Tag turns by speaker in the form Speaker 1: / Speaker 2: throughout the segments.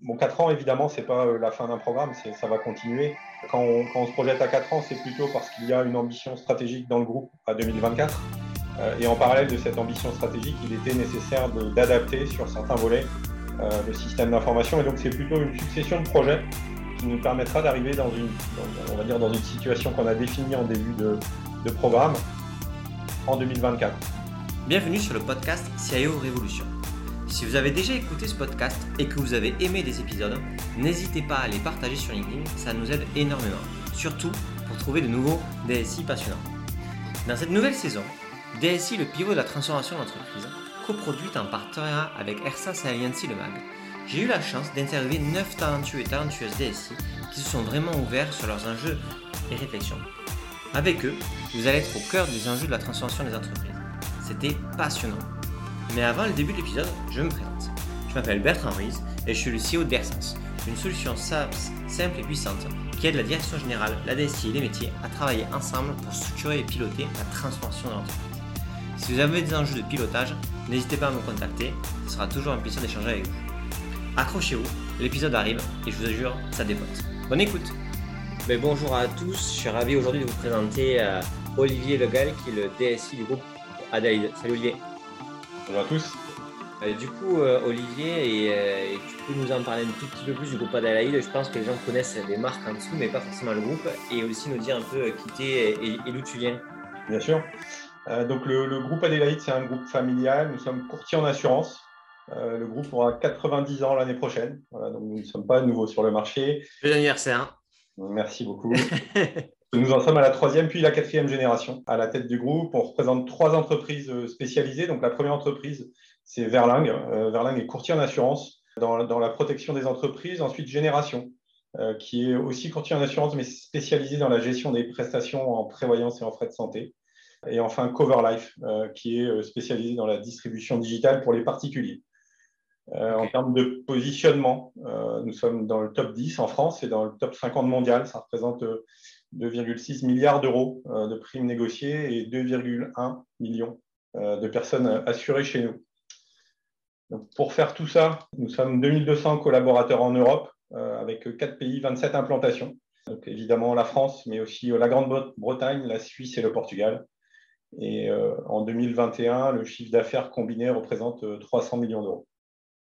Speaker 1: Bon, 4 ans, évidemment, ce n'est pas la fin d'un programme, ça va continuer. Quand on, se projette à 4 ans, c'est plutôt parce qu'il y a une ambition stratégique dans le groupe à 2024. Et en parallèle de cette ambition stratégique, il était nécessaire d'adapter sur certains volets le système d'information. Et donc, c'est plutôt une succession de projets qui nous permettra d'arriver dans une, dans une situation qu'on a définie en début de, de programme en 2024.
Speaker 2: Bienvenue sur le podcast CIO Révolution. Si vous avez déjà écouté ce podcast et que vous avez aimé des épisodes, n'hésitez pas à les partager sur LinkedIn, ça nous aide énormément, surtout pour trouver de nouveaux DSI passionnants. Dans cette nouvelle saison, DSI, le pivot de la transformation d'entreprise, coproduite en partenariat avec ERSAS et Le Mag, j'ai eu la chance d'interviewer 9 talentueux et talentueuses DSI qui se sont vraiment ouverts sur leurs enjeux et réflexions. Avec eux, vous allez être au cœur des enjeux de la transformation des entreprises. C'était passionnant. Mais avant le début de l'épisode, je me présente. Je m'appelle Bertrand Ruiz et je suis le CEO d'Airsens, une solution SaaS simple et puissante qui aide la direction générale, la DSI et les métiers à travailler ensemble pour structurer et piloter la transformation de l'entreprise. Si vous avez des enjeux de pilotage, n'hésitez pas à me contacter, ce sera toujours un plaisir d'échanger avec vous. Accrochez-vous, l'épisode arrive et je vous assure, ça dépote. Bonne écoute Mais Bonjour à tous, je suis ravi aujourd'hui de vous présenter euh, Olivier Legal qui est le DSI du groupe Adelaide. Salut Olivier
Speaker 1: Bonjour à tous
Speaker 2: euh, Du coup, euh, Olivier, et, tu peux nous en parler un tout petit peu plus du groupe Adelaide Je pense que les gens connaissent les marques en dessous, mais pas forcément le groupe, et aussi nous dire un peu qui tu es et, d'où tu viens.
Speaker 1: Bien sûr. donc le, le groupe Adelaide, c'est un groupe familial, nous sommes courtiers en assurance. Euh, le groupe aura 90 ans l'année prochaine. donc nous ne sommes pas nouveaux sur le marché.
Speaker 2: Bon anniversaire.
Speaker 1: Merci beaucoup. nous en sommes à la troisième puis la quatrième génération à la tête du groupe. On représente trois entreprises euh, spécialisées. Donc la première entreprise, c'est Verling. Euh, Verling est courtier en assurance dans, dans, la protection des entreprises. Ensuite, Génération, qui est aussi courtier en assurance, mais spécialisé dans la gestion des prestations en prévoyance et en frais de santé. Et enfin, Coverlife, qui est spécialisé dans la distribution digitale pour les particuliers. Euh, en termes de positionnement, euh, nous sommes dans le top 10 en France et dans le top 50 mondial. Ça représente 2,6 euh, milliards d'euros de primes négociées et 2,1 millions de personnes assurées chez nous. Donc, pour faire tout ça, nous sommes 2200 collaborateurs en Europe avec 4 pays, 27 implantations. Donc, évidemment la France, mais aussi la Grande-Bretagne, la Suisse et le Portugal. Et en 2021, le chiffre d'affaires combiné représente 300 millions d'euros.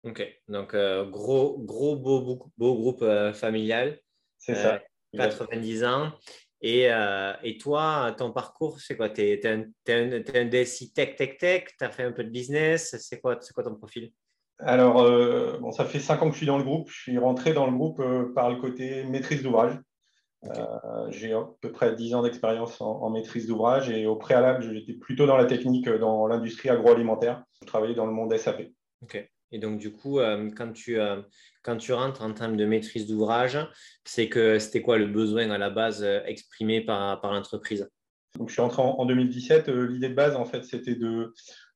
Speaker 2: Ok, donc euh, gros, gros, beau, beau, groupe euh, familial.
Speaker 1: C'est ça.
Speaker 2: 90 euh, ans. Et, et, toi, ton parcours, c'est quoi? Tu es, un, un, DSI tech, tech, tech? Tu as fait un peu de business? C'est quoi, quoi ton profil?
Speaker 1: Alors, bon, ça fait 5 ans que je suis dans le groupe. Je suis rentré dans le groupe par le côté maîtrise d'ouvrage. J'ai à peu près 10 ans d'expérience en, en, maîtrise d'ouvrage et au préalable, j'étais plutôt dans la technique, dans l'industrie agroalimentaire. Je travaillais dans le monde SAP.
Speaker 2: Ok. Et donc, du coup, euh, quand, tu, euh, quand tu rentres en termes de maîtrise d'ouvrage, c'est que c'était quoi le besoin à la base euh, exprimé par, par l'entreprise?
Speaker 1: Donc, je suis rentré en, 2017. L'idée de base, en fait, c'était de,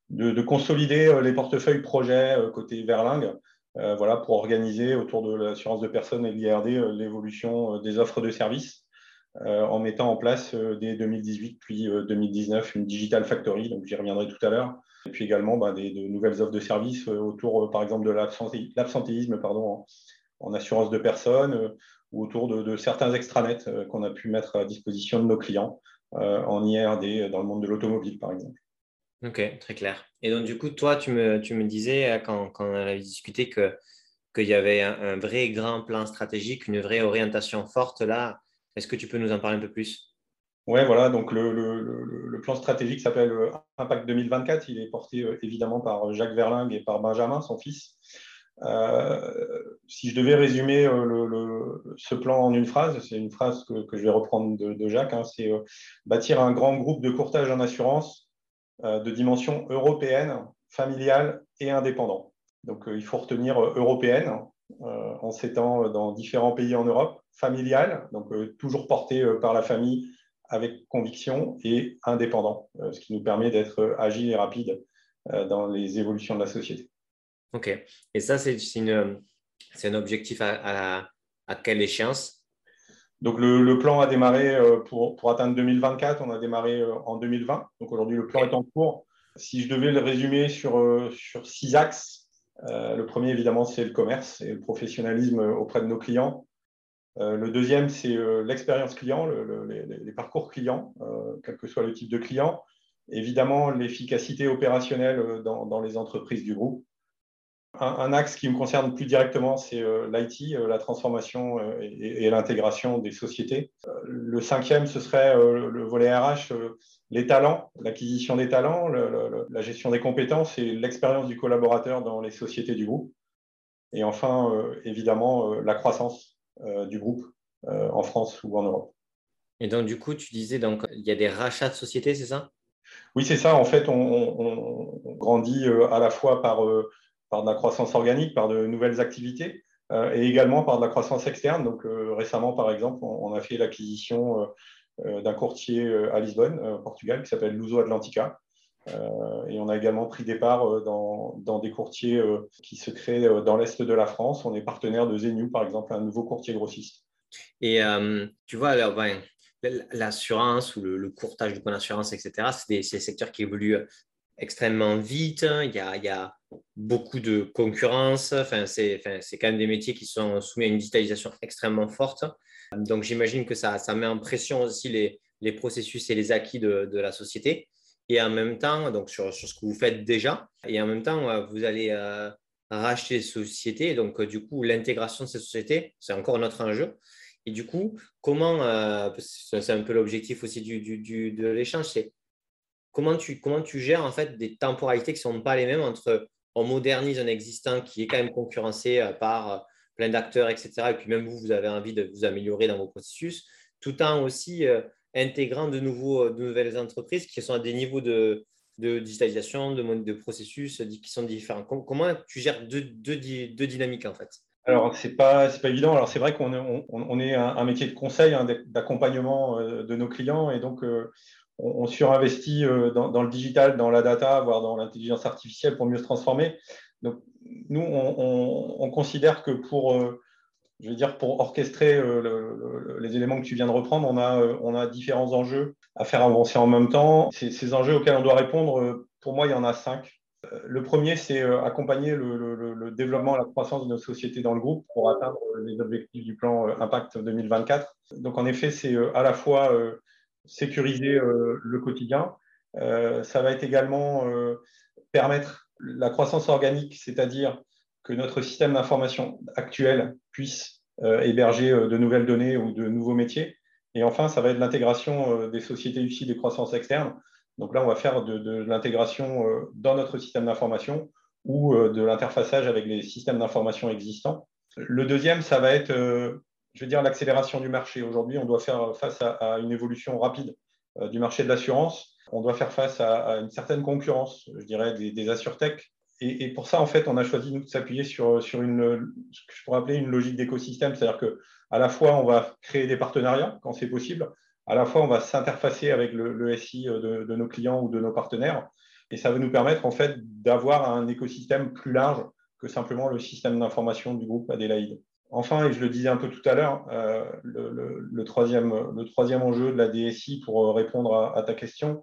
Speaker 1: de, consolider les portefeuilles projets côté Verling, voilà, pour organiser autour de l'assurance de personnes et l'IRD l'évolution des offres de services, en mettant en place dès 2018 puis 2019 une Digital Factory. Donc, j'y reviendrai tout à l'heure et puis également bah, des, de nouvelles offres de services euh, autour, euh, par exemple, de l'absentéisme en, assurance de personnes euh, ou autour de, certains extranets qu'on a pu mettre à disposition de nos clients en IRD dans le monde de l'automobile, par exemple.
Speaker 2: Ok, très clair. Et donc, du coup, toi, tu me, disais, quand, quand, on avait discuté, que qu'il y avait un, un, vrai grand plan stratégique, une vraie orientation forte là. Est-ce que tu peux nous en parler un peu plus?
Speaker 1: Oui, voilà, donc le, plan stratégique s'appelle euh, Impact 2024. Il est porté euh, évidemment par Jacques Verling et par Benjamin, son fils. Euh, si je devais résumer ce plan en une phrase, c'est une phrase que, je vais reprendre de, Jacques, hein, c'est bâtir un grand groupe de courtage en assurance de dimension européenne, familiale et indépendant. Donc il faut retenir européenne en s'étant dans différents pays en Europe, familiale, donc toujours porté par la famille avec conviction et indépendant, euh, ce qui nous permet d'être euh, agile et rapide euh, dans les évolutions de la société.
Speaker 2: OK. Et ça, c'est un objectif à, à, quelle échéance?
Speaker 1: Donc le, plan a démarré pour, pour, atteindre 2024, on a démarré en 2020. Donc aujourd'hui, le plan est en cours. Si je devais le résumer sur, sur six axes, le premier, évidemment, c'est le commerce et le professionnalisme auprès de nos clients. Le deuxième, c'est l'expérience client, les, parcours clients, quel que soit le type de client. Évidemment, l'efficacité opérationnelle dans, les entreprises du groupe. Un, axe qui me concerne plus directement, c'est euh, l'IT, euh, la transformation euh, et, l'intégration des sociétés. le cinquième, ce serait le volet RH, les talents, l'acquisition des talents, la gestion des compétences et l'expérience du collaborateur dans les sociétés du groupe. Et enfin, évidemment, la croissance du groupe en France ou en Europe.
Speaker 2: Et donc, du coup, tu disais, donc, il y a des rachats de sociétés, c'est ça?
Speaker 1: Oui, c'est ça. En fait, on, on grandit à la fois par par de la croissance organique, par de nouvelles activités euh, et également par de la croissance externe. Donc euh, récemment, par exemple, on, a fait l'acquisition euh, d'un courtier à Lisbonne, Portugal, qui s'appelle Luso Atlantica. Et on a également pris des parts dans, des courtiers qui se créent dans l'Est de la France. On est partenaire de Zenu, par exemple, un nouveau courtier grossiste.
Speaker 2: Et tu vois, l'assurance ou le, courtage de point d'assurance, etc., c'est des, secteurs qui évoluent extrêmement vite. Il y a, beaucoup de concurrence. Enfin, c'est quand même des métiers qui sont soumis à une digitalisation extrêmement forte. Donc, j'imagine que ça, ça, met en pression aussi les, processus et les acquis de, la société. Et en même temps, donc sur, sur, ce que vous faites déjà, et en même temps, euh, vous allez euh, racheter des sociétés. Donc, euh, du coup, l'intégration de ces sociétés, c'est encore notre enjeu. Et du coup, comment, c'est un peu l'objectif aussi du, du, de l'échange, c'est comment tu, comment tu gères en fait des temporalités qui ne sont pas les mêmes entre on modernise un existant qui est quand même concurrencé par plein d'acteurs, etc. Et puis même vous, vous avez envie de vous améliorer dans vos processus, tout en aussi intégrant de, nouveaux, de nouvelles entreprises qui sont à des niveaux de, de digitalisation, de, processus qui sont différents. Comment tu gères deux, deux, deux dynamiques en fait?
Speaker 1: Alors, ce n'est pas, pas évident. Alors, c'est vrai qu'on est, on, est un, métier de conseil, hein, d'accompagnement de nos clients. Et donc, on, surinvestit euh, dans, le digital, dans la data, voire dans l'intelligence artificielle pour mieux se transformer. Donc, nous, on, considère que pour, euh, je veux dire, pour orchestrer euh, les éléments que tu viens de reprendre, on a, on a différents enjeux à faire avancer en même temps. Ces, enjeux auxquels on doit répondre, pour moi, il y en a cinq. Le premier, c'est accompagner le, développement et la croissance de nos sociétés dans le groupe pour atteindre les objectifs du plan Impact 2024. Donc, en effet, c'est à la fois sécuriser euh, le quotidien. Euh, ça va être également euh, permettre la croissance organique, c'est-à-dire que notre système d'information actuel puisse héberger de nouvelles données ou de nouveaux métiers. Et enfin, ça va être l'intégration des sociétés utiles des croissances externes. Donc là, on va faire de, de l'intégration dans notre système d'information ou de l'interfaçage avec les systèmes d'information existants. Le deuxième, ça va être je veux dire, l'accélération du marché. Aujourd'hui, on doit faire face à, une évolution rapide euh, du marché de l'assurance. On doit faire face à, une certaine concurrence, je dirais, des, des. Et, pour ça, en fait, on a choisi nous, de s'appuyer sur, sur une, ce que je pourrais appeler une logique d'écosystème. C'est-à-dire qu'à la fois, on va créer des partenariats quand c'est possible, à la fois, on va s'interfacer avec le, SI de, de, nos clients ou de nos partenaires. Et ça va nous permettre, en fait, d'avoir un écosystème plus large que simplement le système d'information du groupe Adélaïde. Enfin, et je le disais un peu tout à l'heure, euh, le, troisième, enjeu de la DSI pour euh, répondre à, ta question, euh,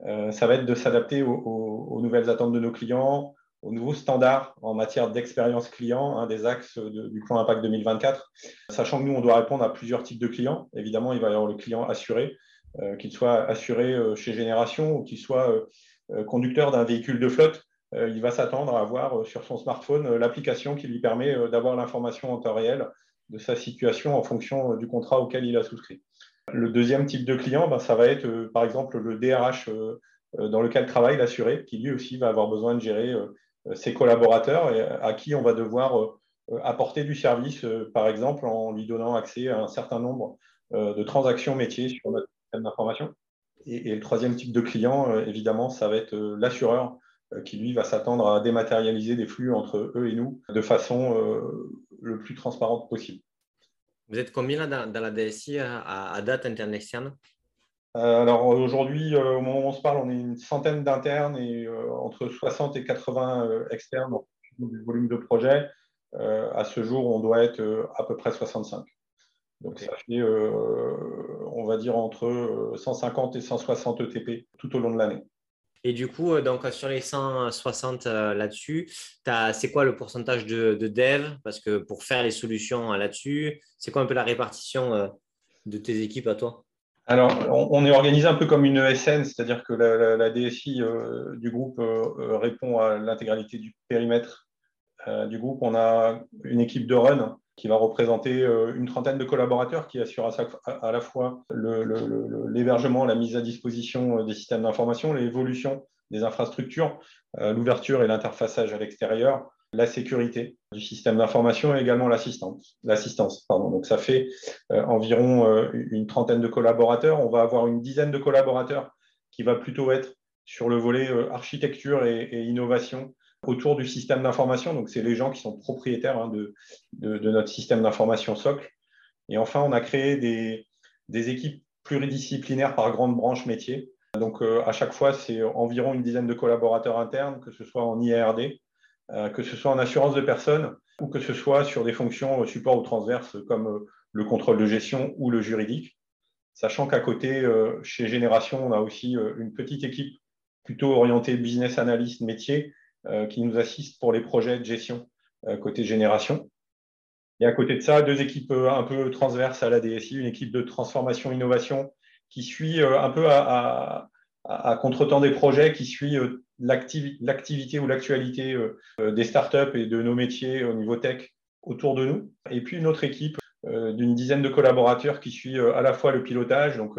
Speaker 1: ça va être de s'adapter aux, nouvelles attentes de nos clients, aux nouveaux standards en matière d'expérience client, un des axes du plan Impact 2024, sachant que nous, on doit répondre à plusieurs types de clients. Évidemment, il va y avoir le client assuré, qu'il soit assuré chez Génération ou qu'il soit conducteur d'un véhicule de flotte euh, il va s'attendre à avoir euh, sur son smartphone euh, l'application qui lui permet d'avoir l'information en temps réel de sa situation en fonction du contrat auquel il a souscrit. Le deuxième type de client, ben, ça va être par exemple le DRH dans lequel travaille l'assuré, qui lui aussi va avoir besoin de gérer ses collaborateurs et à qui on va devoir apporter du service, par exemple en lui donnant accès à un certain nombre de transactions métiers sur notre système d'information. Et, le troisième type de client, évidemment, ça va être l'assureur euh, qui lui va s'attendre à dématérialiser des flux entre eux et nous de façon euh, le plus transparente possible.
Speaker 2: Vous êtes combien là, dans, la DSI à, date interne externe
Speaker 1: euh, Alors aujourd'hui, au moment où on se parle, on est une centaine d'internes et entre 60 et 80 externes du volume de projet. à ce jour, on doit être à peu près 65. Donc ça fait, on va dire, entre 150 et 160 ETP tout au long de l'année.
Speaker 2: Et du coup, donc, sur les 160 là-dessus, c'est quoi le pourcentage de, de dev? Parce que pour faire les solutions là-dessus, c'est quoi un peu la répartition de tes équipes à toi?
Speaker 1: Alors, on, est organisé un peu comme une ESN, c'est-à-dire que la, DSI euh, du groupe euh, euh, répond à l'intégralité du périmètre du groupe. On a une équipe de run qui va représenter une trentaine de collaborateurs qui assurent à, la fois l'hébergement, la mise à disposition des systèmes d'information, l'évolution des infrastructures, l'ouverture et l'interfaçage à l'extérieur, la sécurité du système d'information et également l'assistance. L'assistance, Donc ça fait euh, environ euh, une trentaine de collaborateurs. On va avoir une dizaine de collaborateurs qui va plutôt être sur le volet euh, architecture et, innovation autour du système d'information. Donc c'est les gens qui sont propriétaires hein, de, notre système d'information socle. Et enfin, on a créé des, équipes pluridisciplinaires par grande branche métier. Donc à chaque fois, c'est environ une dizaine de collaborateurs internes, que ce soit en IARD, euh, que ce soit en assurance de personnes ou que ce soit sur des fonctions support ou transverses comme euh, le contrôle de gestion ou le juridique. Sachant qu'à côté, euh, chez Génération, on a aussi une petite équipe plutôt orientée business analyst métier qui nous assiste pour les projets de gestion côté Génération. Et à côté de ça, deux équipes un peu transverses à la DSI, une équipe de transformation innovation qui suit un peu à, à, contre-temps des projets, qui suit l'activité ou l'actualité euh, euh, des startups et de nos métiers au niveau tech autour de nous. Et puis une autre équipe euh, d'une dizaine de collaborateurs qui suit à la fois le pilotage, donc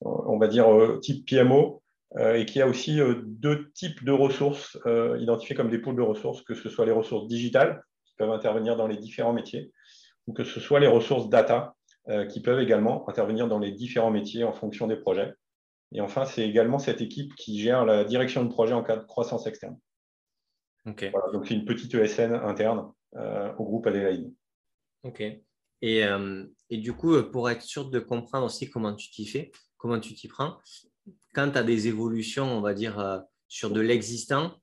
Speaker 1: on va dire type PMO, et qui a aussi deux types de ressources identifiées comme des pôles de ressources, que ce soit les ressources digitales qui peuvent intervenir dans les différents métiers, ou que ce soit les ressources data qui peuvent également intervenir dans les différents métiers en fonction des projets. Et enfin, c'est également cette équipe qui gère la direction de projet en cas de croissance externe. donc, c'est une petite ESN interne euh, au groupe Adelaide.
Speaker 2: OK. Et, euh, et, du coup, pour être sûr de comprendre aussi comment tu t'y fais, comment tu t'y prends, quand tu as des évolutions, on va dire, euh, sur de l'existant,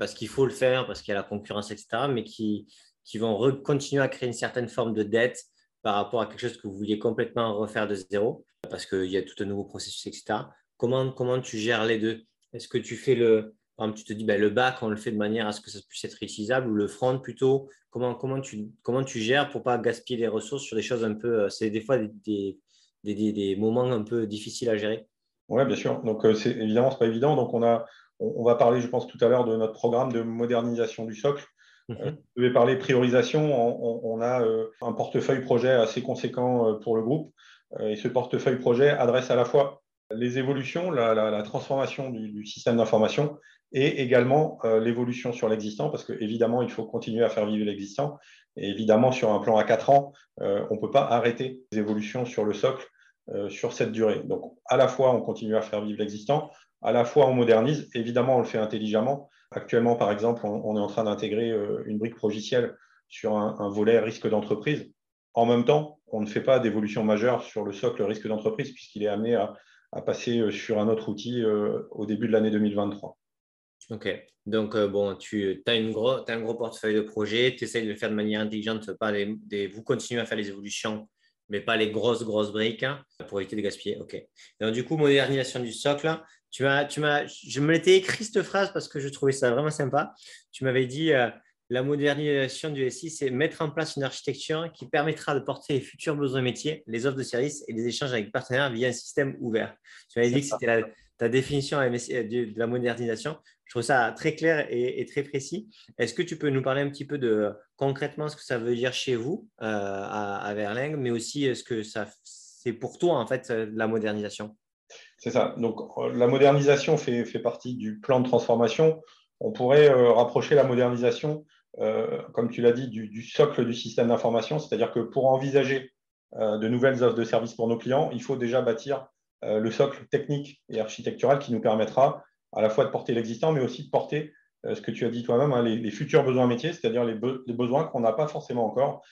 Speaker 2: parce qu'il faut le faire, parce qu'il y a la concurrence, etc., mais qui, vont continuer à créer une certaine forme de dette par rapport à quelque chose que vous vouliez complètement refaire de zéro, parce qu'il y a tout un nouveau processus, etc. Comment, tu gères les deux? Est-ce que tu fais le, par exemple, tu te dis ben, le back, on le fait de manière à ce que ça puisse être utilisable ou le front plutôt? Comment, tu, gères pour pas gaspiller les ressources sur des choses un peu, euh, c'est des fois des, moments un peu difficiles à gérer?
Speaker 1: Oui, bien sûr. Donc, euh, c'est, évidemment, ce n'est pas évident. Donc, on, a, on, va parler, je pense, tout à l'heure de notre programme de modernisation du socle. Mhm. Euh, je vais parler priorisation. On, a un portefeuille projet assez conséquent pour le groupe. et ce portefeuille projet adresse à la fois les évolutions, la, transformation du, système d'information et également euh, l'évolution sur l'existant, parce qu'évidemment, il faut continuer à faire vivre l'existant. Et évidemment, sur un plan à 4 ans, euh, on ne peut pas arrêter les évolutions sur le socle euh, sur cette durée. Donc, à la fois, on continue à faire vivre l'existant, à la fois, on modernise. Évidemment, on le fait intelligemment. Actuellement, par exemple, on, est en train d'intégrer une brique progicielle sur un, volet risque d'entreprise. En même temps, on ne fait pas d'évolution majeure sur le socle risque d'entreprise, puisqu'il est amené à passer euh, sur un autre outil euh, au début de l'année 2023.
Speaker 2: Ok, donc euh, bon, tu as, une gros, as un gros portefeuille de projets, tu essayes de le faire de manière intelligente, pas des, vous continuez à faire les évolutions, mais pas les grosses, grosses briques hein, pour éviter de gaspiller. Ok. Donc, du coup, modernisation du socle, tu as, tu m'as, je me l'étais écrit cette phrase parce que je trouvais ça vraiment sympa. Tu m'avais dit, la modernisation du SI, c'est mettre en place une architecture qui permettra de porter les futurs besoins métiers, les offres de services et les échanges avec partenaires via un système ouvert. Tu m'avais dit que c'était ta définition de la modernisation. Je trouve ça très clair et, très précis. Est-ce que tu peux nous parler un petit peu de concrètement ce que ça veut dire chez vous euh, à, à Verling, mais aussi ce que ça c'est pour toi en fait la modernisation?
Speaker 1: C'est ça. Donc la modernisation fait, fait, partie du plan de transformation. On pourrait euh, rapprocher la modernisation euh, comme tu l'as dit, du, socle du système d'information. C'est-à-dire que pour envisager euh, de nouvelles offres de services pour nos clients, il faut déjà bâtir euh, le socle technique et architectural qui nous permettra à la fois de porter l'existant, mais aussi de porter ce que tu as dit toi-même, hein, les, futurs besoins métiers, c'est-à-dire les, besoins qu'on n'a pas forcément encore,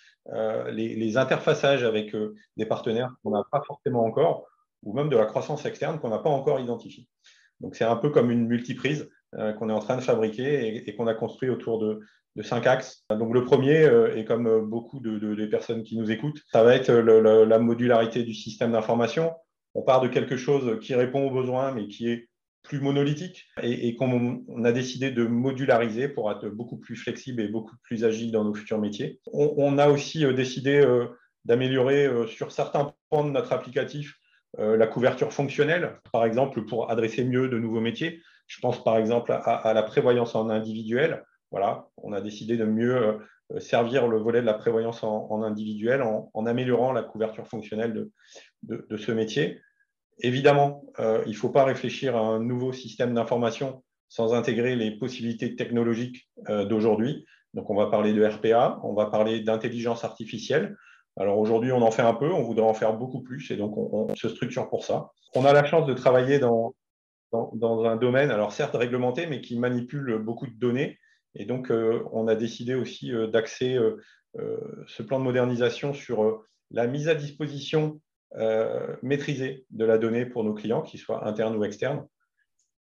Speaker 1: les, interfaçages avec des partenaires qu'on n'a pas forcément encore, ou même de la croissance externe qu'on n'a pas encore identifiée. Donc c'est un peu comme une multiprise qu'on est en train de fabriquer et qu'on a construit autour de, cinq axes. Donc le premier, euh, et comme euh, beaucoup de, personnes qui nous écoutent, ça va être la modularité du système d'information. On part de quelque chose qui répond aux besoins, mais qui est plus monolithique et, qu'on a décidé de modulariser pour être beaucoup plus flexible et beaucoup plus agile dans nos futurs métiers. On, a aussi décidé d'améliorer sur certains points de notre applicatif la couverture fonctionnelle, par exemple pour adresser mieux de nouveaux métiers. Je pense par exemple à, la prévoyance en individuel. Voilà, on a décidé de mieux euh, servir le volet de la prévoyance en, individuel en, améliorant la couverture fonctionnelle de, ce métier. Évidemment, euh, il ne faut pas réfléchir à un nouveau système d'information sans intégrer les possibilités technologiques euh, d'aujourd'hui. Donc, on va parler de RPA, on va parler d'intelligence artificielle. Alors aujourd'hui, on en fait un peu, on voudrait en faire beaucoup plus, et donc on, se structure pour ça. On a la chance de travailler dans, dans, un domaine, alors certes réglementé, mais qui manipule beaucoup de données. Et donc, euh, on a décidé aussi d'axer ce plan de modernisation sur la mise à disposition maîtrisée de la donnée pour nos clients, qu'ils soient internes ou externes.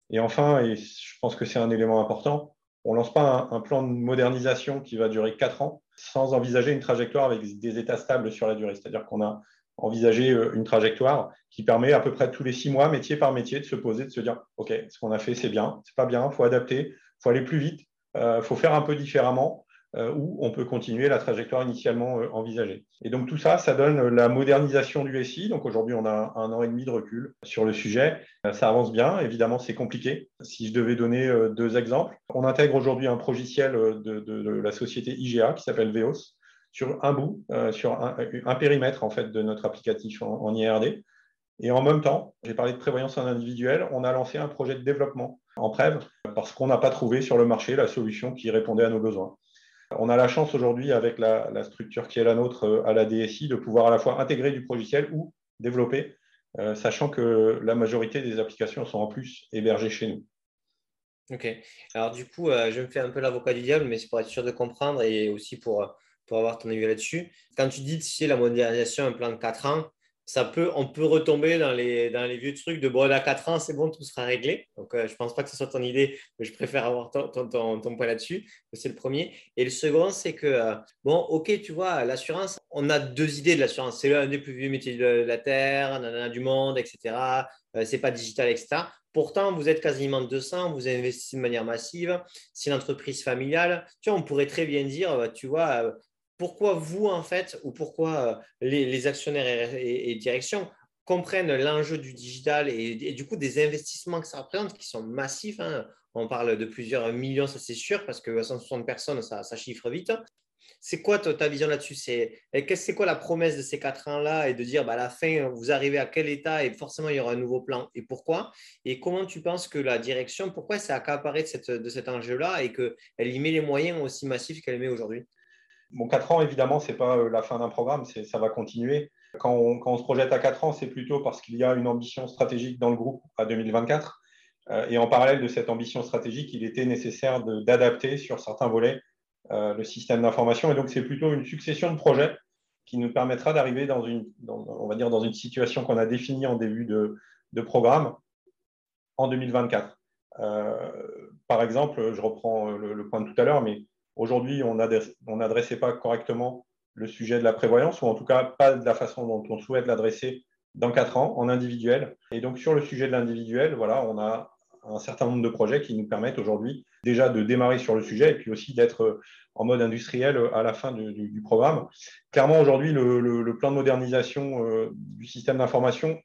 Speaker 1: Et enfin, et je pense que c'est un élément important, on ne lance pas un, plan de modernisation qui va durer quatre ans sans envisager une trajectoire avec des états stables sur la durée. C'est-à-dire qu'on a envisagé une trajectoire qui permet à peu près tous les six mois, métier par métier, de se poser, de se dire OK, ce qu'on a fait, c'est bien, c'est pas bien, il faut adapter, il faut aller plus vite, il euh, faut faire un peu différemment euh, ou on peut continuer la trajectoire initialement euh, envisagée. Et donc tout ça, ça donne la modernisation du SI. Donc aujourd'hui, on a un an et demi de recul sur le sujet. Ça avance bien. Évidemment, c'est compliqué. Si je devais donner deux exemples, on intègre aujourd'hui un progiciel de, la société IGA qui s'appelle Veos sur un bout, sur un, périmètre en fait de notre applicatif en, en IRD. Et en même temps, j'ai parlé de prévoyance en individuel, on a lancé un projet de développement en Prève parce qu'on n'a pas trouvé sur le marché la solution qui répondait à nos besoins. On a la chance aujourd'hui, avec la, structure qui est la nôtre euh, à la DSI, de pouvoir à la fois intégrer du logiciel ou développer, euh, sachant que la majorité des applications sont en plus hébergées chez nous.
Speaker 2: Ok. Alors du coup, euh, je me fais un peu l'avocat du diable, mais c'est pour être sûr de comprendre et aussi pour, avoir ton avis là-dessus. Quand tu dis que la modernisation, un plan de 4 ans, ça peut, on peut retomber dans les, dans les vieux trucs de bon, à 4 ans, c'est bon, tout sera réglé. Donc, euh, je ne pense pas que ce soit ton idée, mais je préfère avoir ton, ton, ton, point là-dessus. C'est le premier. Et le second, c'est que, euh, bon, ok, tu vois, l'assurance, on a deux idées de l'assurance. C'est l'un des plus vieux métiers de la Terre, nanana, du monde, etc. Euh, c'est pas digital, etc. Pourtant, vous êtes quasiment 200, vous investissez de manière massive. C'est une entreprise familiale. Tu vois, on pourrait très bien dire, tu vois, pourquoi vous, en fait, ou pourquoi euh, les, actionnaires et, directions comprennent l'enjeu du digital et, du coup des investissements que ça représente qui sont massifs. Hein. On parle de plusieurs millions, ça c'est sûr, parce que 160 personnes, ça, chiffre vite. C'est quoi ta, vision là-dessus? C'est quoi la promesse de ces quatre ans-là et de dire bah, à la fin, vous arrivez à quel état et forcément il y aura un nouveau plan et pourquoi? Et comment tu penses que la direction, pourquoi c'est accaparé de, de cet enjeu-là et qu'elle y met les moyens aussi massifs qu'elle met aujourd'hui?
Speaker 1: Bon, 4 ans, évidemment, ce n'est pas euh, la fin d'un programme, ça va continuer. Quand on, se projette à 4 ans, c'est plutôt parce qu'il y a une ambition stratégique dans le groupe à 2024. Euh, et en parallèle de cette ambition stratégique, il était nécessaire d'adapter sur certains volets euh, le système d'information. Et donc, c'est plutôt une succession de projets qui nous permettra d'arriver dans une, dans une situation qu'on a définie en début de, programme en 2024. par exemple, je reprends le point de tout à l'heure, mais Aujourd'hui, on n'adressait pas correctement le sujet de la prévoyance, ou en tout cas pas de la façon dont on souhaite l'adresser dans quatre ans en individuel. Et donc sur le sujet de l'individuel, voilà, on a un certain nombre de projets qui nous permettent aujourd'hui déjà de démarrer sur le sujet et puis aussi d'être en mode industriel à la fin du, programme. Clairement, aujourd'hui, le, plan de modernisation euh, du système d'information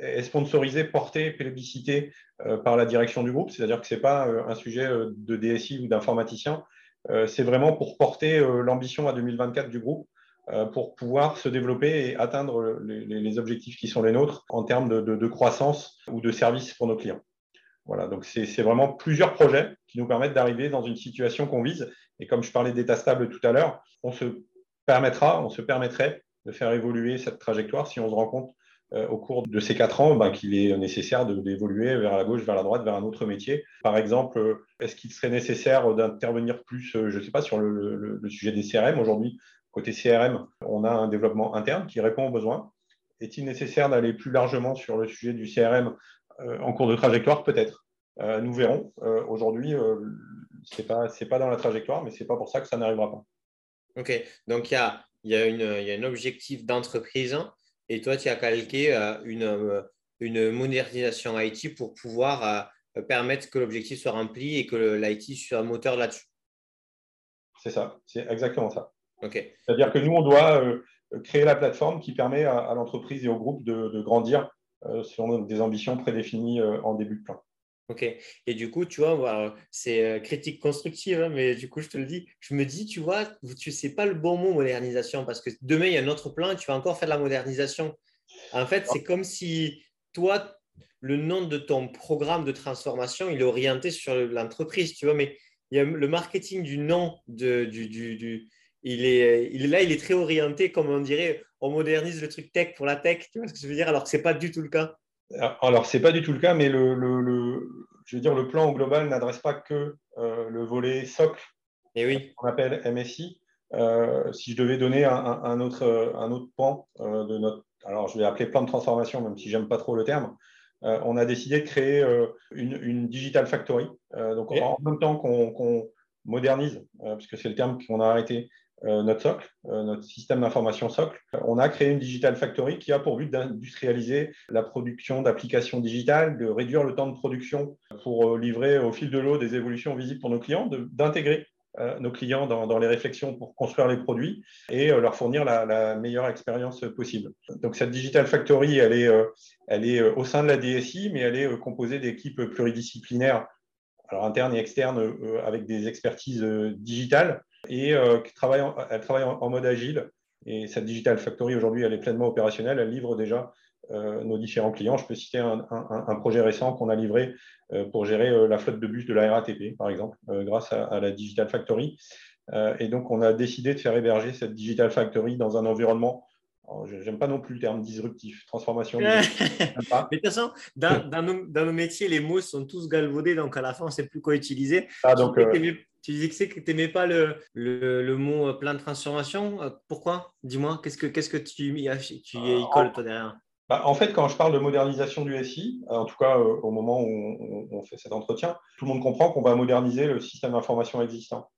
Speaker 1: est sponsorisé, porté, plébiscité euh, par la direction du groupe, c'est-à-dire que ce n'est pas euh, un sujet de DSI ou d'informaticien, euh, c'est vraiment pour porter euh, l'ambition à 2024 du groupe euh, pour pouvoir se développer et atteindre les, objectifs qui sont les nôtres en termes de, croissance ou de services pour nos clients. Voilà, donc c'est vraiment plusieurs projets qui nous permettent d'arriver dans une situation qu'on vise. Et comme je parlais d'état stable tout à l'heure, on se permettra, on se permettrait de faire évoluer cette trajectoire si on se rend compte euh, au cours de ces quatre ans ben, qu'il est nécessaire d'évoluer vers la gauche, vers la droite, vers un autre métier. Par exemple, euh, est-ce qu'il serait nécessaire d'intervenir plus, euh, je ne sais pas, sur le, sujet des CRM Aujourd'hui, côté CRM, on a un développement interne qui répond aux besoins. Est-il nécessaire d'aller plus largement sur le sujet du CRM en cours de trajectoire? Peut-être. nous verrons. Aujourd'hui, ce n'est pas, pas dans la trajectoire, mais ce n'est pas pour ça que ça n'arrivera pas.
Speaker 2: OK. Donc, il y a, y, a y a un objectif d'entreprise et toi, tu as calqué euh, une, euh, une modernisation IT pour pouvoir permettre que l'objectif soit rempli et que l'IT soit un moteur là-dessus.
Speaker 1: C'est ça, c'est exactement ça.
Speaker 2: Ok.
Speaker 1: C'est-à-dire que nous, on doit créer la plateforme qui permet à, l'entreprise et au groupe de, grandir selon des ambitions prédéfinies en début de plan.
Speaker 2: Ok. Et du coup, tu vois, c'est euh, critique constructive, hein, mais du coup, je te le dis, je me dis, tu vois, tu sais pas le bon mot modernisation parce que demain, il y a un autre plan et tu vas encore faire de la modernisation. En fait, c'est comme si toi, le nom de ton programme de transformation, il est orienté sur l'entreprise, tu vois, mais il y a le marketing du nom de, du, du, il est, il est là, il est très orienté, comme on dirait, on modernise le truc tech pour la tech, tu vois ce que je veux dire, alors que ce n'est pas du tout le cas.
Speaker 1: Alors, ce n'est pas du tout le cas, mais le, le, je veux dire, le plan au global n'adresse pas que euh, le volet socle,
Speaker 2: Et eh oui.
Speaker 1: qu'on appelle MSI. Euh, si je devais donner un, autre, un autre pan euh, de notre, alors je vais appeler plan de transformation, même si j'aime pas trop le terme, on a décidé de créer une, une, digital factory. donc, en même temps qu'on modernise, puisque c'est le terme qu'on a arrêté, euh, notre socle, euh, notre système d'information socle. On a créé une Digital Factory qui a pour but d'industrialiser la production d'applications digitales, de réduire le temps de production pour euh, livrer au fil de l'eau des évolutions visibles pour nos clients, d'intégrer nos clients dans, les réflexions pour construire les produits et leur fournir la, meilleure expérience possible. Donc cette Digital Factory, elle est, elle est au sein de la DSI, mais elle est composée d'équipes pluridisciplinaires, alors internes et externes, avec des expertises digitales et euh, travaille elle travaille en, mode agile. Et cette Digital Factory, aujourd'hui, elle est pleinement opérationnelle. Elle livre déjà euh, nos différents clients. Je peux citer un, projet récent qu'on a livré euh, pour gérer la flotte de bus de la RATP, par exemple, grâce à, la Digital Factory. et donc, on a décidé de faire héberger cette Digital Factory dans un environnement J'aime pas non plus le terme disruptif, transformation.
Speaker 2: Mais de toute façon, dans, dans, nos, dans, nos, métiers, les mots sont tous galvaudés, donc à la fin, on ne sait plus quoi utiliser.
Speaker 1: Ah, donc,
Speaker 2: tu disais que tu n'aimais pas le, le, mot plein de transformation. Euh, pourquoi? Dis-moi, qu'est-ce que, qu'est-ce que tu, tu y colles toi derrière?
Speaker 1: Bah, en fait, quand je parle de modernisation du SI, en tout cas euh, au moment où on, fait cet entretien, tout le monde comprend qu'on va moderniser le système d'information existant.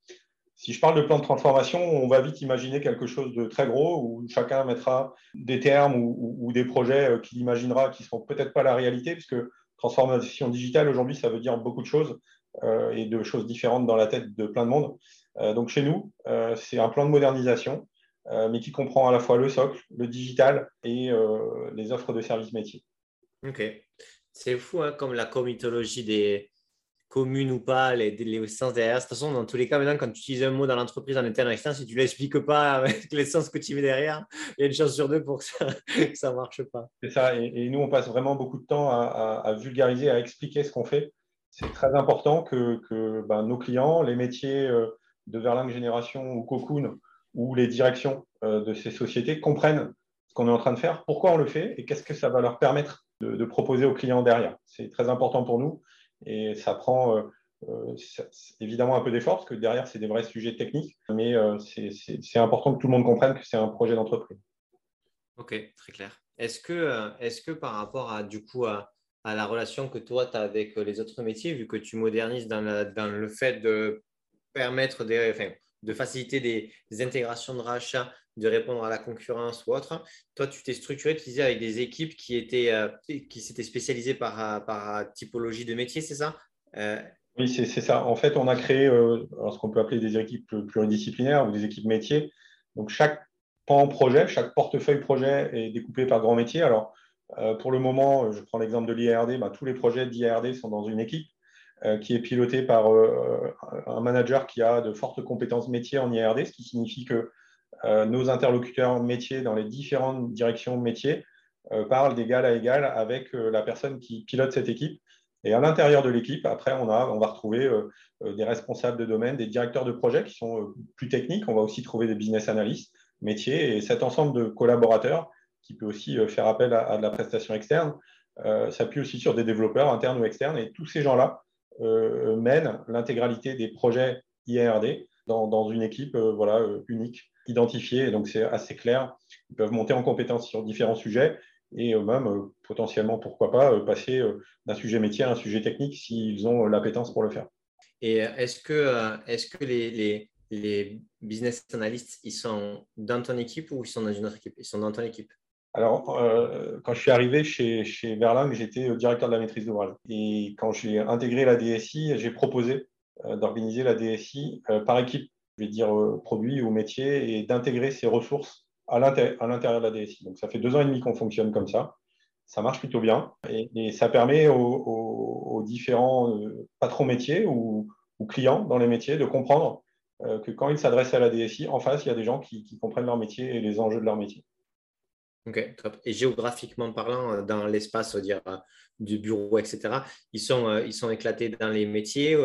Speaker 1: Si je parle de plan de transformation, on va vite imaginer quelque chose de très gros où chacun mettra des termes ou, des projets euh, qu'il imaginera qui ne seront peut-être pas la réalité, puisque transformation digitale aujourd'hui, ça veut dire beaucoup de choses. Euh, et de choses différentes dans la tête de plein de monde. Euh, donc chez nous, euh, c'est un plan de modernisation, mais qui comprend à la fois le socle, le digital et les offres de services métiers.
Speaker 2: Ok. C'est fou, hein, comme la comitologie des communes ou pas, les, les sens derrière. De toute façon, dans tous les cas, maintenant, quand tu utilises un mot dans l'entreprise en interne externe, si tu ne l'expliques pas avec l'essence que tu mets derrière, il y a une chance sur deux pour que ça ne marche pas.
Speaker 1: C'est ça. Et, nous, on passe vraiment beaucoup de temps à, à vulgariser, à expliquer ce qu'on fait c'est très important que, ben, nos clients, les métiers euh, de Verlingue Génération ou Cocoon ou les directions euh, de ces sociétés comprennent ce qu'on est en train de faire, pourquoi on le fait et qu'est-ce que ça va leur permettre de, proposer aux clients derrière. C'est très important pour nous et ça prend euh, évidemment un peu d'effort parce que derrière, c'est des vrais sujets techniques, mais c'est important que tout le monde comprenne que c'est un projet d'entreprise.
Speaker 2: Ok, très clair. Est-ce que, que par rapport à, du coup, à, à la relation que toi, tu as avec euh, les autres métiers, vu que tu modernises dans, le fait de permettre de faciliter des, intégrations de rachat, de répondre à la concurrence ou autre. Toi, tu t'es structuré, tu disais, avec des équipes qui étaient euh, qui s'étaient spécialisées par, par typologie de métier, c'est ça?
Speaker 1: Euh, Oui, c'est ça. En fait, on a créé ce qu'on peut appeler des équipes pluridisciplinaires ou des équipes métiers. Donc, chaque pan projet, chaque portefeuille projet est découpé par grand métier. Alors, euh, pour le moment, je prends l'exemple de l'IRD, bah, tous les projets d'IRD sont dans une équipe euh, qui est pilotée par euh, un manager qui a de fortes compétences métiers en IRD, ce qui signifie que nos interlocuteurs métiers dans les différentes directions métiers parlent d'égal à égal avec la personne qui pilote cette équipe. Et à l'intérieur de l'équipe, après, on va retrouver des responsables de domaine, des directeurs de projet qui sont plus techniques. On va aussi trouver des business analysts métiers. Et cet ensemble de collaborateurs qui peut aussi euh, faire appel à, de la prestation externe, euh, s'appuie aussi sur des développeurs internes ou externes. Et tous ces gens-là euh, mènent l'intégralité des projets IRD dans, une équipe voilà, unique, identifiée. Donc, c'est assez clair. Ils peuvent monter en compétence sur différents sujets et même potentiellement, pourquoi pas, passer d'un sujet métier à un sujet technique s'ils ont l'appétence pour le faire.
Speaker 2: Et est-ce que, est que les, business analysts, ils sont dans ton équipe ou ils sont dans une autre équipe? Ils sont dans ton équipe?
Speaker 1: Alors, euh, quand je suis arrivé chez, chez Verling, j'étais directeur de la maîtrise d'ouvrage. Et quand j'ai intégré la DSI, j'ai proposé d'organiser la DSI par équipe, je vais dire produit ou métier, et d'intégrer ces ressources à l'intérieur de la DSI. Donc, ça fait deux ans et demi qu'on fonctionne comme ça ça marche plutôt bien et, ça permet aux, différents euh, patrons métiers ou, clients dans les métiers de comprendre euh, que quand ils s'adressent à la DSI, en face, il y a des gens qui, comprennent leur métier et les enjeux de leur métier.
Speaker 2: Ok, top. Et géographiquement parlant, euh, dans l'espace dire, du bureau, etc., ils sont, ils sont éclatés dans les métiers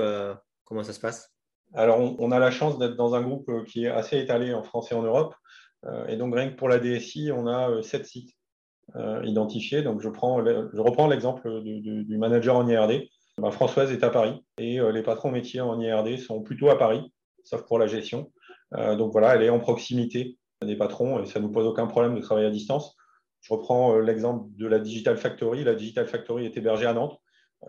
Speaker 2: Comment ça se passe?
Speaker 1: Alors, on, a la chance d'être dans un groupe qui est assez étalé en France et en Europe. et donc, rien que pour la DSI, on a sept sites. Euh, identifié. Donc, je, prends, je reprends l'exemple du, manager en IRD. Françoise est à Paris et euh, les patrons métiers en IRD sont plutôt à Paris, sauf pour la gestion. Euh, donc voilà, elle est en proximité des patrons et ça ne nous pose aucun problème de travailler à distance. Je reprends l'exemple de la Digital Factory. La Digital Factory est hébergée à Nantes,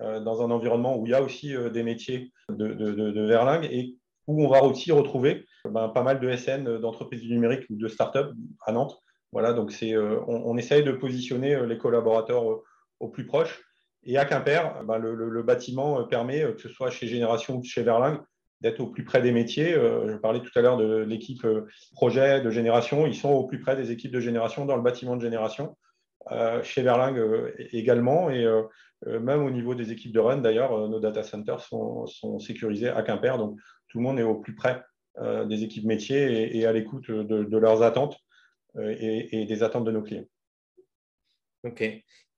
Speaker 1: dans un environnement où il y a aussi des métiers de, de, et où on va aussi retrouver ben, pas mal de SN, d'entreprises du numérique ou de start-up à Nantes, voilà, donc c'est, euh, on, essaye de positionner euh, les collaborateurs euh, au plus proche. Et à Quimper, ben, le, bâtiment permet, que ce soit chez Génération ou chez Verling, d'être au plus près des métiers. je parlais tout à l'heure de l'équipe projet de Génération. Ils sont au plus près des équipes de Génération dans le bâtiment de Génération. chez Verling également. Et même au niveau des équipes de run, d'ailleurs, nos data centers sont, sécurisés à Quimper. Donc tout le monde est au plus près des équipes métiers et, à l'écoute de, leurs attentes. Euh, et, des attentes de nos clients.
Speaker 2: OK.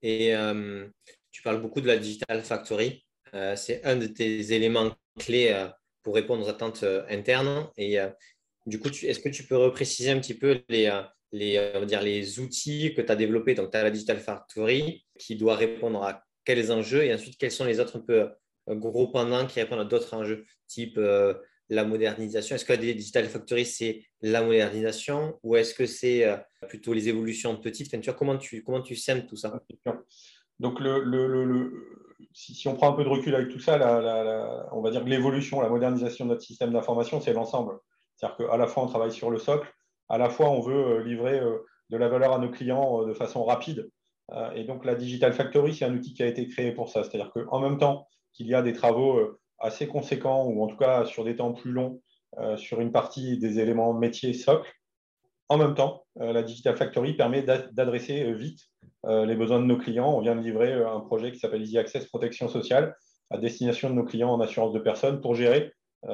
Speaker 2: Et euh, tu parles beaucoup de la Digital Factory. Euh, c'est un de tes éléments clés pour répondre aux attentes internes. Et du coup, est-ce que tu peux repréciser un petit peu les, les, on va dire, les outils que tu as développés? Donc, tu as la Digital Factory qui doit répondre à quels enjeux et ensuite quels sont les autres un peu gros pendants qui répondent à d'autres enjeux, type la modernisation. Est-ce que la Digital Factory, c'est la modernisation ou est-ce que c'est euh, plutôt les évolutions petites? Enfin, tu comment, tu, comment tu sèmes tout ça?
Speaker 1: Donc, le, le, si, on prend un peu de recul avec tout ça, on va dire que l'évolution, la modernisation de notre système d'information, c'est l'ensemble. C'est-à-dire qu'à la fois, on travaille sur le socle, à la fois, on veut euh, livrer euh, de la valeur à nos clients de façon rapide. Et donc, la Digital Factory, c'est un outil qui a été créé pour ça. C'est-à-dire qu'en même temps qu'il y a des travaux assez conséquent, ou en tout cas sur des temps plus longs, euh, sur une partie des éléments métiers socle. En même temps, euh, la Digital Factory permet d'adresser euh, vite les besoins de nos clients. On vient de livrer un projet qui s'appelle Easy Access Protection Sociale à destination de nos clients en assurance de personnes pour gérer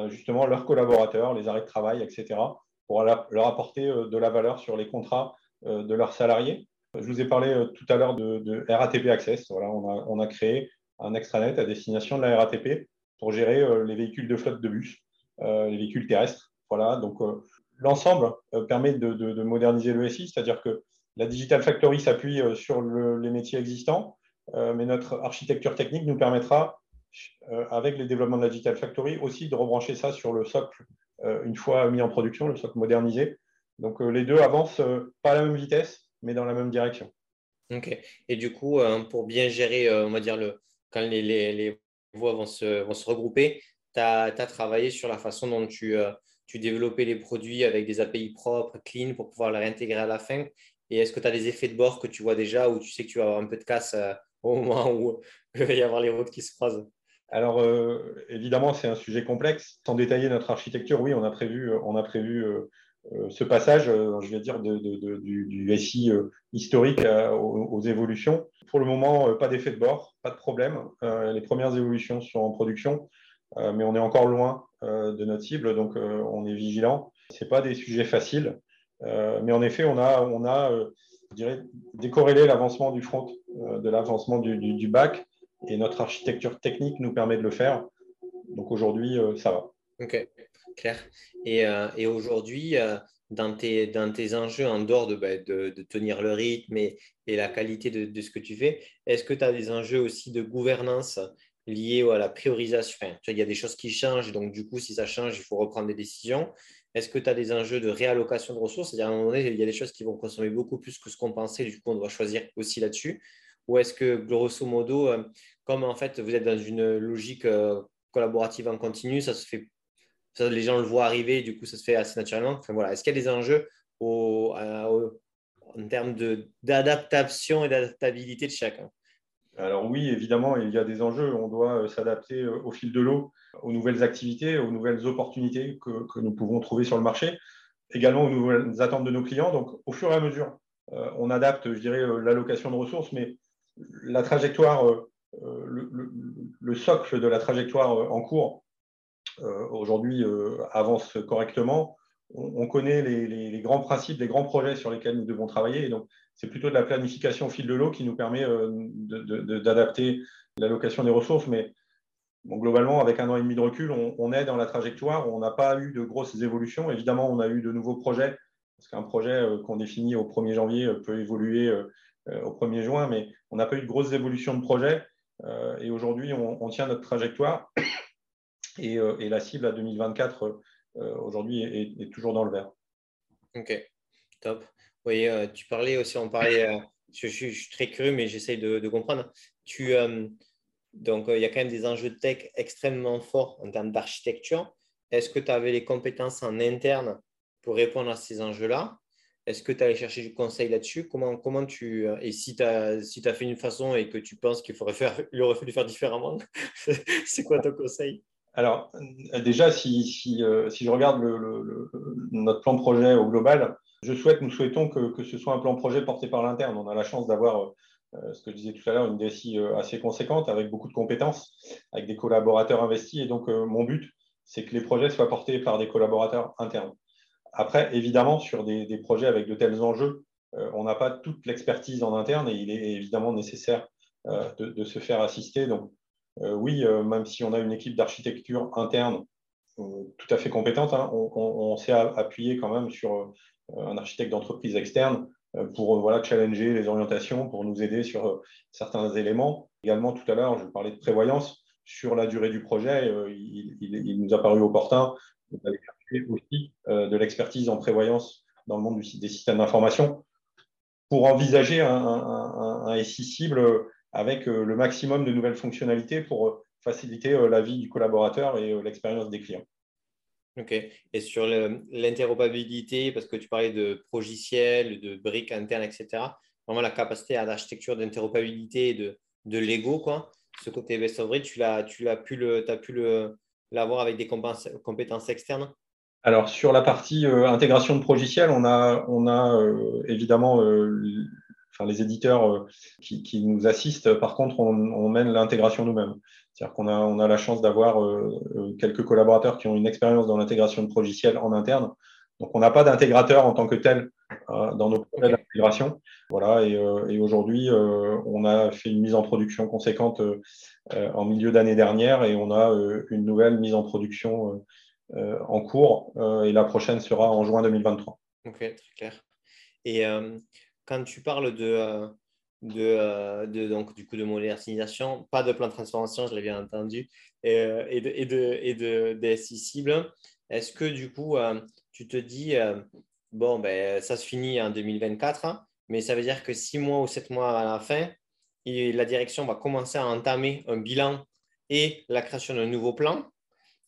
Speaker 1: justement leurs collaborateurs, les arrêts de travail, etc., pour leur apporter de la valeur sur les contrats de leurs salariés. Je vous ai parlé tout à l'heure de, RATP Access. On, a, on a créé un extranet à destination de la RATP pour gérer euh, les véhicules de flotte de bus, euh, les véhicules terrestres. Voilà, donc euh, l'ensemble permet de, moderniser le SI, c'est-à-dire que la Digital Factory s'appuie sur les métiers existants, mais notre architecture technique nous permettra, avec les développements de la Digital Factory, aussi de rebrancher ça sur le socle une fois mis en production, le socle modernisé. Donc les deux avancent pas à la même vitesse, mais dans la même direction.
Speaker 2: Ok. Et du coup, pour bien gérer, on va dire, le, quand les, les, voix vont se, regrouper. Tu as, travaillé sur la façon dont tu, euh, tu développais les produits avec des API propres, clean, pour pouvoir les réintégrer à la fin. Et est-ce que tu as des effets de bord que tu vois déjà ou tu sais que tu vas avoir un peu de casse euh, au moment où il va y avoir les routes qui se croisent?
Speaker 1: Alors, euh, évidemment, c'est un sujet complexe. Sans détailler notre architecture, oui, on a prévu, on a prévu ce passage, je vais dire, de, du, du, SI historique aux, aux, évolutions. Pour le moment, pas d'effet de bord pas de problème. Euh, les premières évolutions sont en production, euh, mais on est encore loin euh, de notre cible, donc on est vigilant. Ce pas des sujets faciles, mais en effet, on a, on a dirais, décorrélé l'avancement du front de l'avancement du, back, et notre architecture technique nous permet de le faire. Donc aujourd'hui, ça va.
Speaker 2: Ok, clair. Et, et aujourd'hui, dans tes, dans tes enjeux, en dehors de, bah, de, de tenir le rythme et, et la qualité de, de, ce que tu fais, est-ce que tu as des enjeux aussi de gouvernance liés à la priorisation enfin, Il y a des choses qui changent, donc du coup, si ça change, il faut reprendre des décisions. Est-ce que tu as des enjeux de réallocation de ressources? C'est-à-dire, à un moment donné, il y a des choses qui vont consommer beaucoup plus que ce qu'on pensait, du coup, on doit choisir aussi là-dessus. Ou est-ce que, grosso modo, euh, comme en fait, vous êtes dans une logique euh, collaborative en continu, ça se fait les gens le voient arriver, du coup, ça se fait assez naturellement. Enfin, voilà. Est-ce qu'il y a des enjeux en termes d'adaptation et d'adaptabilité de chacun?
Speaker 1: Alors oui, évidemment, il y a des enjeux. On doit s'adapter au fil de l'eau aux nouvelles activités, aux nouvelles opportunités que, nous pouvons trouver sur le marché, également aux nouvelles attentes de nos clients. Donc, au fur et à mesure, on adapte, je dirais, l'allocation de ressources, mais la trajectoire, le, le, socle de la trajectoire en cours euh, aujourd'hui euh, avance correctement. On, connaît les, grands principes, les grands projets sur lesquels nous devons travailler. C'est plutôt de la planification au fil de l'eau qui nous permet euh, d'adapter l'allocation des ressources. Mais globalement, avec un an et demi de recul, on, est dans la trajectoire. On n'a pas eu de grosses évolutions. Évidemment, on a eu de nouveaux projets, parce qu'un projet qu'on définit au 1er janvier peut évoluer au 1er juin, mais on n'a pas eu de grosses évolutions de projet. et aujourd'hui, on, tient notre trajectoire. Euh, et, la cible à 2024 euh, aujourd'hui est, toujours dans le vert.
Speaker 2: Ok, top. Oui, euh, tu parlais aussi, on parlait, je, suis très curieux, mais j'essaye de, comprendre. Tu, donc, il y a quand même des enjeux de tech extrêmement forts en termes d'architecture. Est-ce que tu avais les compétences en interne pour répondre à ces enjeux-là? Est-ce que tu allais chercher du conseil là-dessus? Comment, comment tu Et si tu as, si fait une façon et que tu penses qu'il faudrait faire, aurait fallu faire différemment, c'est quoi ton conseil?
Speaker 1: Alors, euh, déjà, si, euh, je regarde notre plan projet au global, je souhaite, nous souhaitons que, ce soit un plan projet porté par l'interne. On a la chance d'avoir, euh, ce que je disais tout à l'heure, une DSI assez conséquente, avec beaucoup de compétences, avec des collaborateurs investis. Et donc, mon but, c'est que les projets soient portés par des collaborateurs internes. Après, évidemment, sur des, projets avec de tels enjeux, on n'a pas toute l'expertise en interne et il est évidemment nécessaire de, se faire assister. Euh, oui, euh, même si on a une équipe d'architecture interne euh, tout à fait compétente, hein, on, s'est appuyé quand même sur un architecte d'entreprise externe pour voilà, challenger les orientations, pour nous aider sur certains éléments. Également, tout à l'heure, je parlais de prévoyance. Sur la durée du projet, il, nous a paru opportun d'aller aussi de l'expertise en prévoyance dans le monde des systèmes d'information pour envisager un, un, un SI cible avec euh, le maximum de nouvelles fonctionnalités pour euh, faciliter euh, la vie du collaborateur et l'expérience des clients.
Speaker 2: Ok. Et sur l'interopérabilité, parce que tu parlais de progiciel, de briques internes, etc., vraiment la capacité à l'architecture d'interopérabilité et de, de Lego, quoi. Ce côté best of breed, tu l'as, tu l'as pu le, as pu le, l'avoir avec des compétences externes?
Speaker 1: Alors, sur la partie intégration de progiciel, on a, on a évidemment enfin, les éditeurs euh, qui, nous assistent, par contre, on, mène l'intégration nous-mêmes. C'est-à-dire qu'on a, on a la chance d'avoir euh, euh, quelques collaborateurs qui ont une expérience dans l'intégration de progiciels en interne. Donc, on n'a pas d'intégrateur en tant que tel dans nos projets d'intégration. Voilà, et, et aujourd'hui, on a fait une mise en production conséquente en milieu d'année dernière et on a une nouvelle mise en production en cours et la prochaine sera en juin 2023.
Speaker 2: Ok, très clair. Et quand tu parles de, euh, euh, de, donc, du coup, de modernisation, pas de plan de transformation, je l'ai bien entendu, et, euh, et, de, et, de, et de DSI cible, est-ce que du coup, tu te dis, bon, ben, ça se finit en 2024, hein, mais ça veut dire que six mois ou sept mois à la fin, la direction va commencer à entamer un bilan et la création d'un nouveau plan.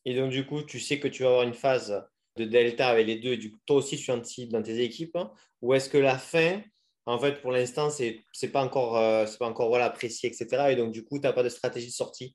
Speaker 2: Et donc, du coup, tu sais que tu vas avoir une phase de delta avec les deux, du toi aussi, tu anticipes dans tes équipes, ou est-ce que la fin, en fait, pour l'instant, ce n'est pas encore, euh, pas encore voilà, précis, etc. Et donc, du coup, tu n'as pas de stratégie de sortie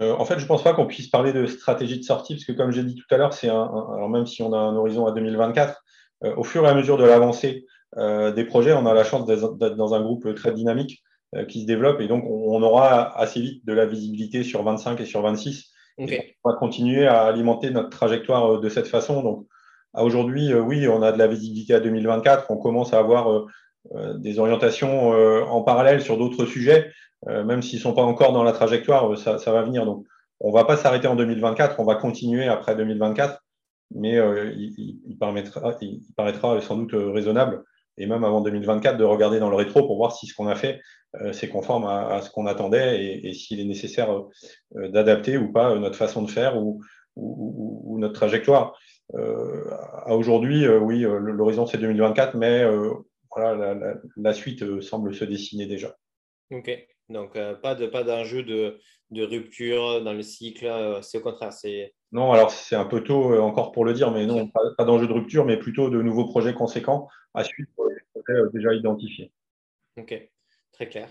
Speaker 1: euh, En fait, je ne pense pas qu'on puisse parler de stratégie de sortie, parce que comme j'ai dit tout à l'heure, c'est un, alors même si on a un horizon à 2024, euh, au fur et à mesure de l'avancée des projets, on a la chance d'être dans un groupe très dynamique qui se développe, et donc on, aura assez vite de la visibilité sur 25 et sur 26. on va continuer à alimenter notre trajectoire de cette façon. Donc, aujourd'hui, oui, on a de la visibilité à 2024. On commence à avoir euh, des orientations euh, en parallèle sur d'autres sujets, euh, même s'ils ne sont pas encore dans la trajectoire, ça, va venir. Donc, on ne va pas s'arrêter en 2024, on va continuer après 2024, mais il, permettra, il, paraîtra sans doute raisonnable, et même avant 2024, de regarder dans le rétro pour voir si ce qu'on a fait, c'est conforme à, ce qu'on attendait et, s'il est nécessaire d'adapter ou pas notre façon de faire ou, ou notre trajectoire. à aujourd'hui, oui, l'horizon c'est 2024, mais voilà, la, suite euh, semble se dessiner déjà.
Speaker 2: Ok, Donc, pas de pas d'enjeu de, de, rupture dans le cycle. c'est au contraire. C'est...
Speaker 1: Non, alors c'est un peu tôt encore pour le dire, mais non, pas, d'enjeu de rupture, mais plutôt de nouveaux projets conséquents à suivre les projets déjà identifiés.
Speaker 2: Ok, très clair.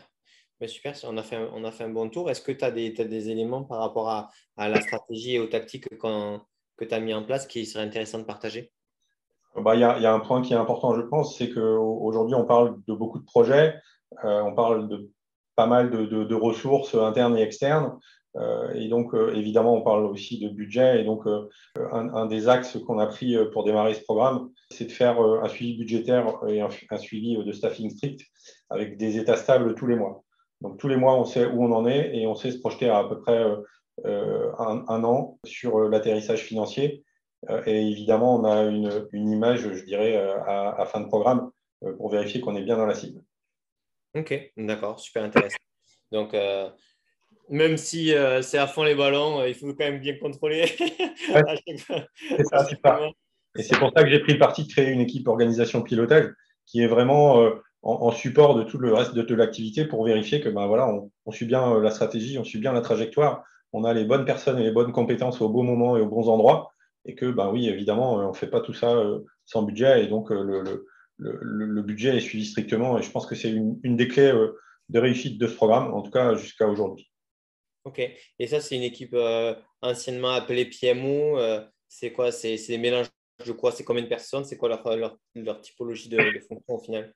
Speaker 2: Mais super, on a, fait un, on a fait un bon tour. Est-ce que tu as, des éléments par rapport à, à, la stratégie et aux tactiques que tu as mis en place qui seraient intéressants de partager?
Speaker 1: Bah, il y, a, y, a un point qui est important, je pense, c'est qu'aujourd'hui, on parle de beaucoup de projets, euh, on parle de pas mal de, de, ressources internes et externes. Euh, et donc, euh, évidemment, on parle aussi de budget. Et donc, un, un, des axes qu'on a pris pour démarrer ce programme, c'est de faire un suivi budgétaire et un, suivi de staffing strict avec des états stables tous les mois. Donc, tous les mois, on sait où on en est et on sait se projeter à peu près un, un, an sur l'atterrissage financier euh, et évidemment, on a une, une image, je dirais, euh, à, à, fin de programme euh, pour vérifier qu'on est bien dans la cible.
Speaker 2: Ok, d'accord, super intéressant. Donc, même si c'est à fond les ballons, il faut quand même bien contrôler.
Speaker 1: c'est ça, c'est ça. Et c'est pour ça que j'ai pris le parti de créer une équipe organisation pilotage qui est vraiment en, en, support de tout le reste de, de l'activité pour vérifier que ben, voilà, on, on, suit bien la stratégie, on suit bien la trajectoire, on a les bonnes personnes et les bonnes compétences au bon moment et aux bons endroits et que, bah oui, évidemment, euh, on ne fait pas tout ça euh, sans budget, et donc euh, le, budget est suivi strictement, et je pense que c'est une, des clés de réussite de ce programme, en tout cas jusqu'à aujourd'hui.
Speaker 2: Ok, et ça, c'est une équipe anciennement appelée PMO, euh, c'est quoi? C'est des mélanges de quoi? C'est combien de personnes? C'est quoi leur, typologie de, fonction au final?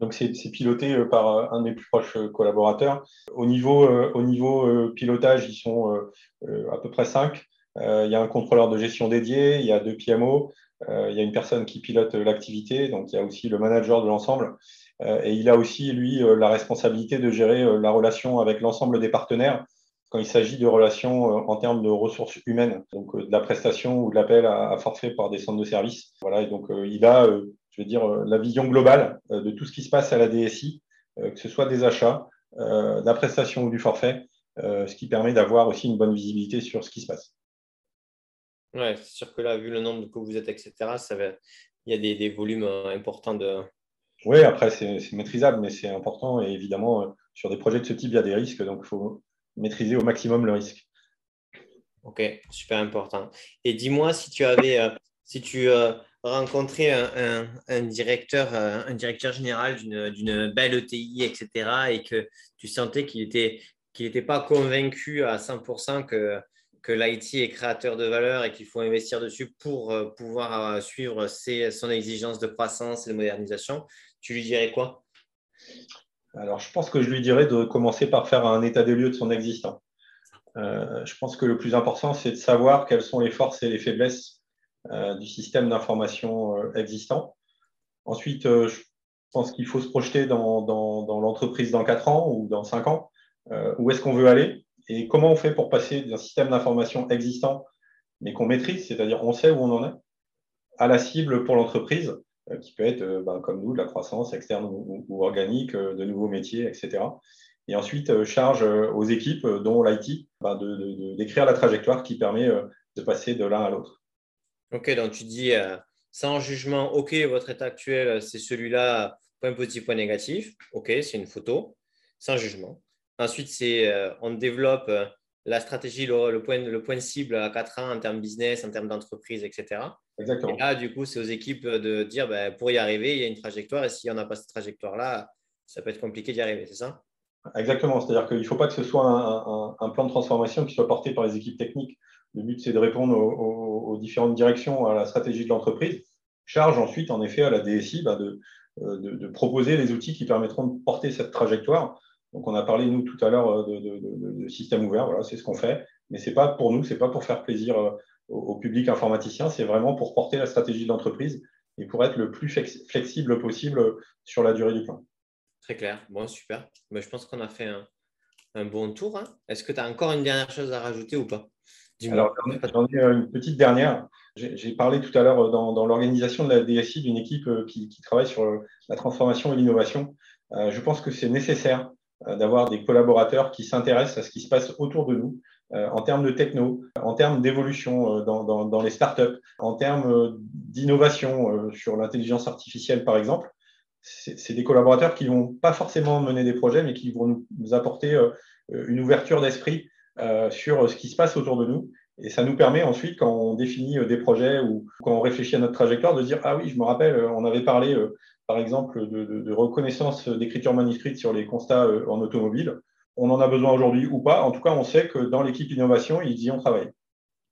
Speaker 1: Donc, c'est piloté par un des plus proches collaborateurs. Au niveau, pilotage, ils sont à peu près 5 il y a un contrôleur de gestion dédié, il y a deux PMO, euh, il y a une personne qui pilote l'activité, donc il y a aussi le manager de l'ensemble. Euh, et il a aussi, lui, la responsabilité de gérer la relation avec l'ensemble des partenaires quand il s'agit de relations en termes de ressources humaines, donc de la prestation ou de l'appel à, forfait par des centres de services. Voilà, et donc il a, je veux dire, la vision globale de tout ce qui se passe à la DSI, que ce soit des achats, de la prestation ou du forfait, ce qui permet d'avoir aussi une bonne visibilité sur ce qui se passe.
Speaker 2: Ouais, c'est sûr que là, vu le nombre que vous êtes, etc., ça va... il y a des, des volumes euh, importants de.
Speaker 1: Oui, après, c'est maîtrisable, mais c'est important. Et évidemment, euh, sur des projets de ce type, il y a des risques, donc il faut maîtriser au maximum le risque.
Speaker 2: Ok, super important. Et dis-moi si tu avais, euh, si tu rencontrais un, un, directeur, un directeur général d'une belle ETI, etc., et que tu sentais qu'il n'était qu'il n'était pas convaincu à 100% que que l'IT est créateur de valeur et qu'il faut investir dessus pour euh, pouvoir euh, suivre son exigence de croissance et de modernisation, tu lui dirais quoi?
Speaker 1: Alors, je pense que je lui dirais de commencer par faire un état des lieux de son existant. Euh, je pense que le plus important, c'est de savoir quelles sont les forces et les faiblesses du système d'information existant. Ensuite, je pense qu'il faut se projeter dans, dans, dans l'entreprise dans 4 ans ou dans 5 ans. où est-ce qu'on veut aller? Et comment on fait pour passer d'un système d'information existant, mais qu'on maîtrise, c'est-à-dire on sait où on en est, à la cible pour l'entreprise, euh, qui peut être, euh, ben, comme nous, de la croissance externe ou, organique, euh, de nouveaux métiers, etc. Et ensuite, charge aux équipes, dont l'IT, ben, de, d'écrire la trajectoire qui permet de passer de l'un à l'autre.
Speaker 2: Ok, donc tu dis, sans jugement, ok, votre état actuel, c'est celui-là, point positif, point négatif. Ok, c'est une photo, sans jugement. Ensuite, c'est euh, on développe euh, la stratégie, le, point, le point cible à 4 ans en termes business, en termes d'entreprise, etc.
Speaker 1: Exactement.
Speaker 2: Et là, du coup, c'est aux équipes de dire ben, pour y arriver, il y a une trajectoire et si on n'a pas cette trajectoire-là, ça peut être compliqué d'y arriver, c'est ça?
Speaker 1: Exactement. C'est-à-dire qu'il ne faut pas que ce soit un, plan de transformation qui soit porté par les équipes techniques. Le but, c'est de répondre aux, différentes directions, à la stratégie de l'entreprise. Charge ensuite, en effet, à la DSI de, euh, de, de, proposer les outils qui permettront de porter cette trajectoire donc, on a parlé, nous, tout à l'heure euh, de, de, système ouvert. Voilà, c'est ce qu'on fait. Mais ce n'est pas pour nous, ce n'est pas pour faire plaisir euh, au, public informaticien. C'est vraiment pour porter la stratégie de l'entreprise et pour être le plus flexible possible sur la durée du plan.
Speaker 2: Très clair. Bon, super. Mais je pense qu'on a fait un, bon tour. Hein. Est-ce que tu as encore une dernière chose à rajouter ou pas?
Speaker 1: Alors, j'en ai une petite dernière. J'ai parlé tout à l'heure dans, l'organisation de la DSI d'une équipe euh, qui, qui, travaille sur la transformation et l'innovation. je pense que c'est nécessaire euh, d'avoir des collaborateurs qui s'intéressent à ce qui se passe autour de nous euh, en termes de techno, en termes d'évolution euh, dans, dans, dans, les startups, en termes d'innovation sur l'intelligence artificielle, par exemple. c'est des collaborateurs qui ne vont pas forcément mener des projets, mais qui vont nous, apporter une ouverture d'esprit sur ce qui se passe autour de nous. Et ça nous permet ensuite, quand on définit des projets ou quand on réfléchit à notre trajectoire, de dire Ah oui, je me rappelle, on avait parlé par exemple de, reconnaissance d'écriture manuscrite sur les constats en automobile. On en a besoin aujourd'hui ou pas. En tout cas, on sait que dans l'équipe innovation, ils y ont travaillé.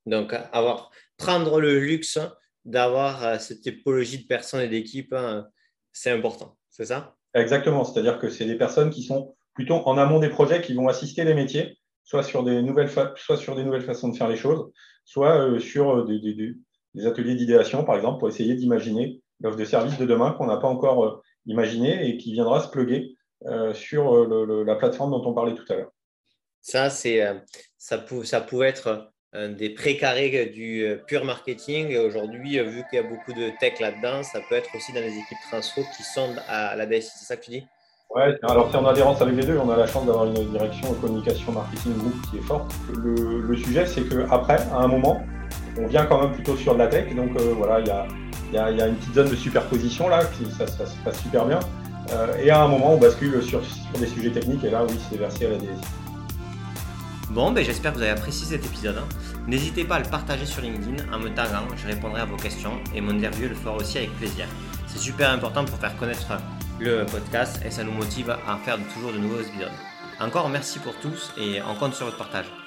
Speaker 2: Donc, avoir, prendre le luxe d'avoir euh, cette typologie de personnes et d'équipes, hein, c'est important, c'est ça?
Speaker 1: Exactement, c'est-à-dire que c'est des personnes qui sont plutôt en amont des projets, qui vont assister les métiers, soit sur des nouvelles, soit sur des nouvelles façons de faire les choses, soit euh, sur euh, des, ateliers d'idéation, par exemple, pour essayer d'imaginer l'offre de service de demain qu'on n'a pas encore imaginé et qui viendra se plugger sur la plateforme dont on parlait tout à l'heure.
Speaker 2: Ça, c'est, ça, ça pouvait être des précarés du euh, pur marketing. aujourd'hui, euh, vu qu'il y a beaucoup de tech là-dedans, ça peut être aussi dans les équipes transfo qui sont à la DSI. C'est ça que tu dis?
Speaker 1: Ouais, alors c'est en adhérence avec les deux. On a la chance d'avoir une direction communication marketing groupe qui est forte. Le, sujet, c'est qu'après, à un moment, on vient quand même plutôt sur de la tech. Donc euh, voilà, il y a, une petite zone de superposition là, qui, ça, se passe super bien. et à un moment, on bascule sur, sur des sujets techniques. Et là, oui, c'est versé à la DSI.
Speaker 2: Bon, ben, j'espère que vous avez apprécié cet épisode. Hein. N'hésitez pas à le partager sur LinkedIn en me taguant, je répondrai à vos questions et mon interview le fera aussi avec plaisir. C'est super important pour faire connaître le podcast et ça nous motive à faire toujours de nouveaux épisodes. Encore merci pour tous et on compte sur votre partage.